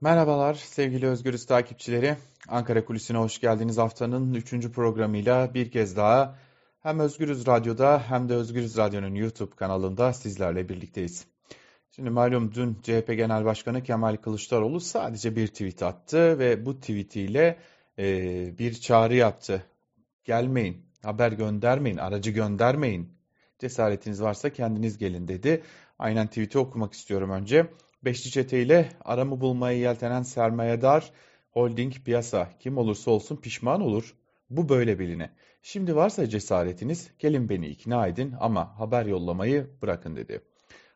Merhabalar sevgili Özgürüz takipçileri. Ankara Kulisi'ne hoş geldiniz. Haftanın 3. programıyla bir kez daha hem Özgürüz Radyo'da hem de Özgürüz Radyo'nun YouTube kanalında sizlerle birlikteyiz. Şimdi malum dün CHP Genel Başkanı Kemal Kılıçdaroğlu sadece bir tweet attı ve bu tweetiyle e, bir çağrı yaptı. Gelmeyin, haber göndermeyin, aracı göndermeyin. Cesaretiniz varsa kendiniz gelin dedi. Aynen tweet'i okumak istiyorum önce. Beşli çete ile aramı bulmaya yeltenen sermayedar holding piyasa kim olursa olsun pişman olur. Bu böyle biline. Şimdi varsa cesaretiniz gelin beni ikna edin ama haber yollamayı bırakın dedi.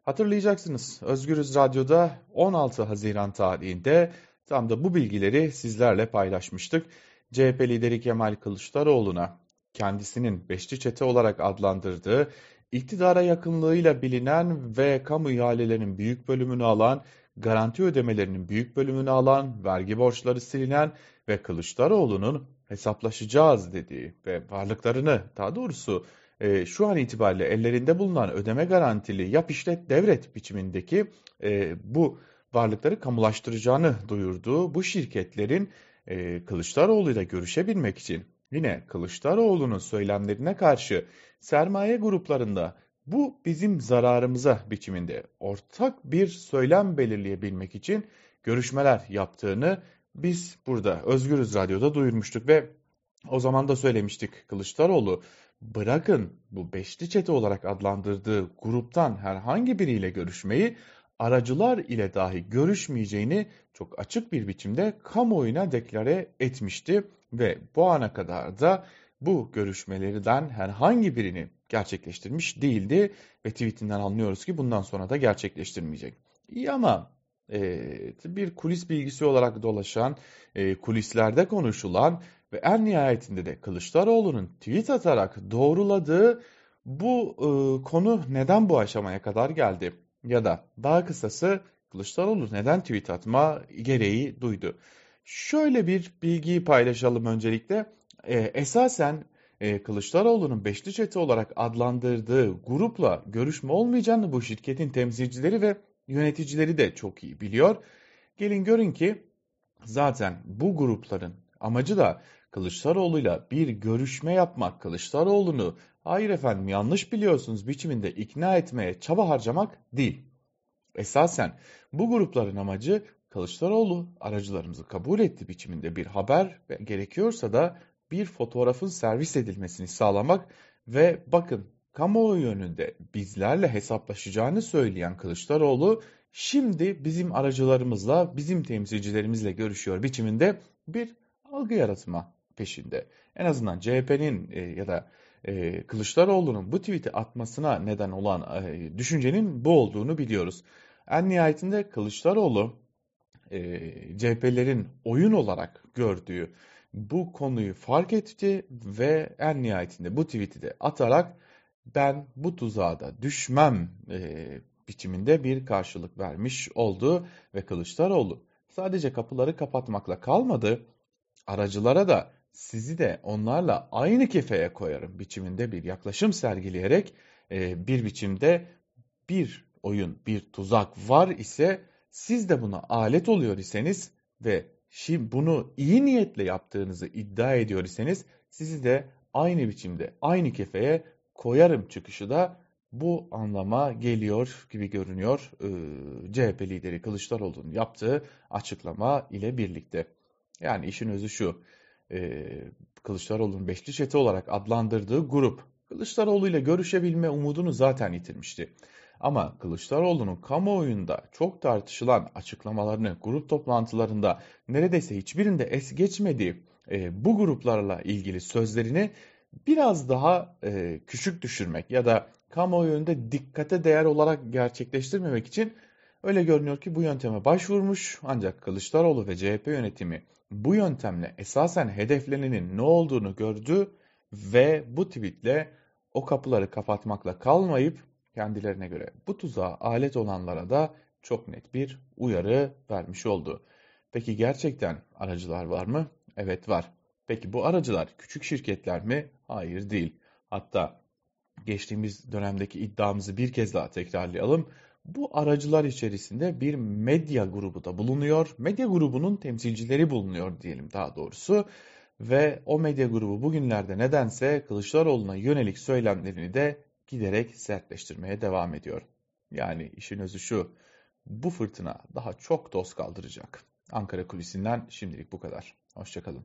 Hatırlayacaksınız Özgürüz Radyo'da 16 Haziran tarihinde tam da bu bilgileri sizlerle paylaşmıştık. CHP lideri Kemal Kılıçdaroğlu'na kendisinin beşli çete olarak adlandırdığı iktidara yakınlığıyla bilinen ve kamu ihalelerinin büyük bölümünü alan, garanti ödemelerinin büyük bölümünü alan, vergi borçları silinen ve Kılıçdaroğlu'nun hesaplaşacağız dediği ve varlıklarını daha doğrusu e, şu an itibariyle ellerinde bulunan ödeme garantili yap işlet devret biçimindeki e, bu varlıkları kamulaştıracağını duyurduğu bu şirketlerin e, Kılıçdaroğlu ile görüşebilmek için yine Kılıçdaroğlu'nun söylemlerine karşı sermaye gruplarında bu bizim zararımıza biçiminde ortak bir söylem belirleyebilmek için görüşmeler yaptığını biz burada Özgürüz Radyo'da duyurmuştuk ve o zaman da söylemiştik. Kılıçdaroğlu bırakın bu beşli çete olarak adlandırdığı gruptan herhangi biriyle görüşmeyi aracılar ile dahi görüşmeyeceğini çok açık bir biçimde kamuoyuna deklare etmişti ve bu ana kadar da bu görüşmelerden herhangi birini gerçekleştirmiş değildi ve tweetinden anlıyoruz ki bundan sonra da gerçekleştirmeyecek. İyi ama e, bir kulis bilgisi olarak dolaşan, e, kulislerde konuşulan ve en nihayetinde de Kılıçdaroğlu'nun tweet atarak doğruladığı bu e, konu neden bu aşamaya kadar geldi? Ya da daha kısası Kılıçdaroğlu neden tweet atma gereği duydu? Şöyle bir bilgiyi paylaşalım öncelikle. E, esasen e, Kılıçdaroğlu'nun beşli çete olarak adlandırdığı grupla görüşme olmayacağını bu şirketin temsilcileri ve yöneticileri de çok iyi biliyor. Gelin görün ki zaten bu grupların amacı da Kılıçdaroğlu'yla bir görüşme yapmak, Kılıçdaroğlu'nu hayır efendim yanlış biliyorsunuz biçiminde ikna etmeye çaba harcamak değil. Esasen bu grupların amacı Kılıçdaroğlu aracılarımızı kabul etti biçiminde bir haber ve gerekiyorsa da bir fotoğrafın servis edilmesini sağlamak ve bakın kamuoyu yönünde bizlerle hesaplaşacağını söyleyen Kılıçdaroğlu şimdi bizim aracılarımızla, bizim temsilcilerimizle görüşüyor biçiminde bir algı yaratma peşinde. En azından CHP'nin e, ya da e, Kılıçdaroğlu'nun bu tweet'i atmasına neden olan e, düşüncenin bu olduğunu biliyoruz. En nihayetinde Kılıçdaroğlu e, CHP'lerin oyun olarak gördüğü bu konuyu fark etti ve en nihayetinde bu tweet'i de atarak ben bu tuzağa da düşmem e, biçiminde bir karşılık vermiş oldu ve Kılıçdaroğlu sadece kapıları kapatmakla kalmadı aracılara da sizi de onlarla aynı kefeye koyarım biçiminde bir yaklaşım sergileyerek e, bir biçimde bir oyun bir tuzak var ise siz de buna alet oluyor iseniz ve şimdi bunu iyi niyetle yaptığınızı iddia ediyor iseniz sizi de aynı biçimde aynı kefeye koyarım çıkışı da bu anlama geliyor gibi görünüyor ee, CHP lideri Kılıçdaroğlu'nun yaptığı açıklama ile birlikte. Yani işin özü şu e, Kılıçdaroğlu'nun beşli çete olarak adlandırdığı grup Kılıçdaroğlu ile görüşebilme umudunu zaten yitirmişti. Ama Kılıçdaroğlu'nun kamuoyunda çok tartışılan açıklamalarını grup toplantılarında neredeyse hiçbirinde es geçmediği e, bu gruplarla ilgili sözlerini biraz daha e, küçük düşürmek ya da kamuoyunda dikkate değer olarak gerçekleştirmemek için öyle görünüyor ki bu yönteme başvurmuş ancak Kılıçdaroğlu ve CHP yönetimi bu yöntemle esasen hedeflenenin ne olduğunu gördü ve bu tweetle o kapıları kapatmakla kalmayıp kendilerine göre bu tuzağa alet olanlara da çok net bir uyarı vermiş oldu. Peki gerçekten aracılar var mı? Evet var. Peki bu aracılar küçük şirketler mi? Hayır değil. Hatta geçtiğimiz dönemdeki iddiamızı bir kez daha tekrarlayalım. Bu aracılar içerisinde bir medya grubu da bulunuyor. Medya grubunun temsilcileri bulunuyor diyelim daha doğrusu. Ve o medya grubu bugünlerde nedense Kılıçdaroğlu'na yönelik söylemlerini de giderek sertleştirmeye devam ediyor. Yani işin özü şu, bu fırtına daha çok doz kaldıracak. Ankara kulisinden şimdilik bu kadar. Hoşçakalın.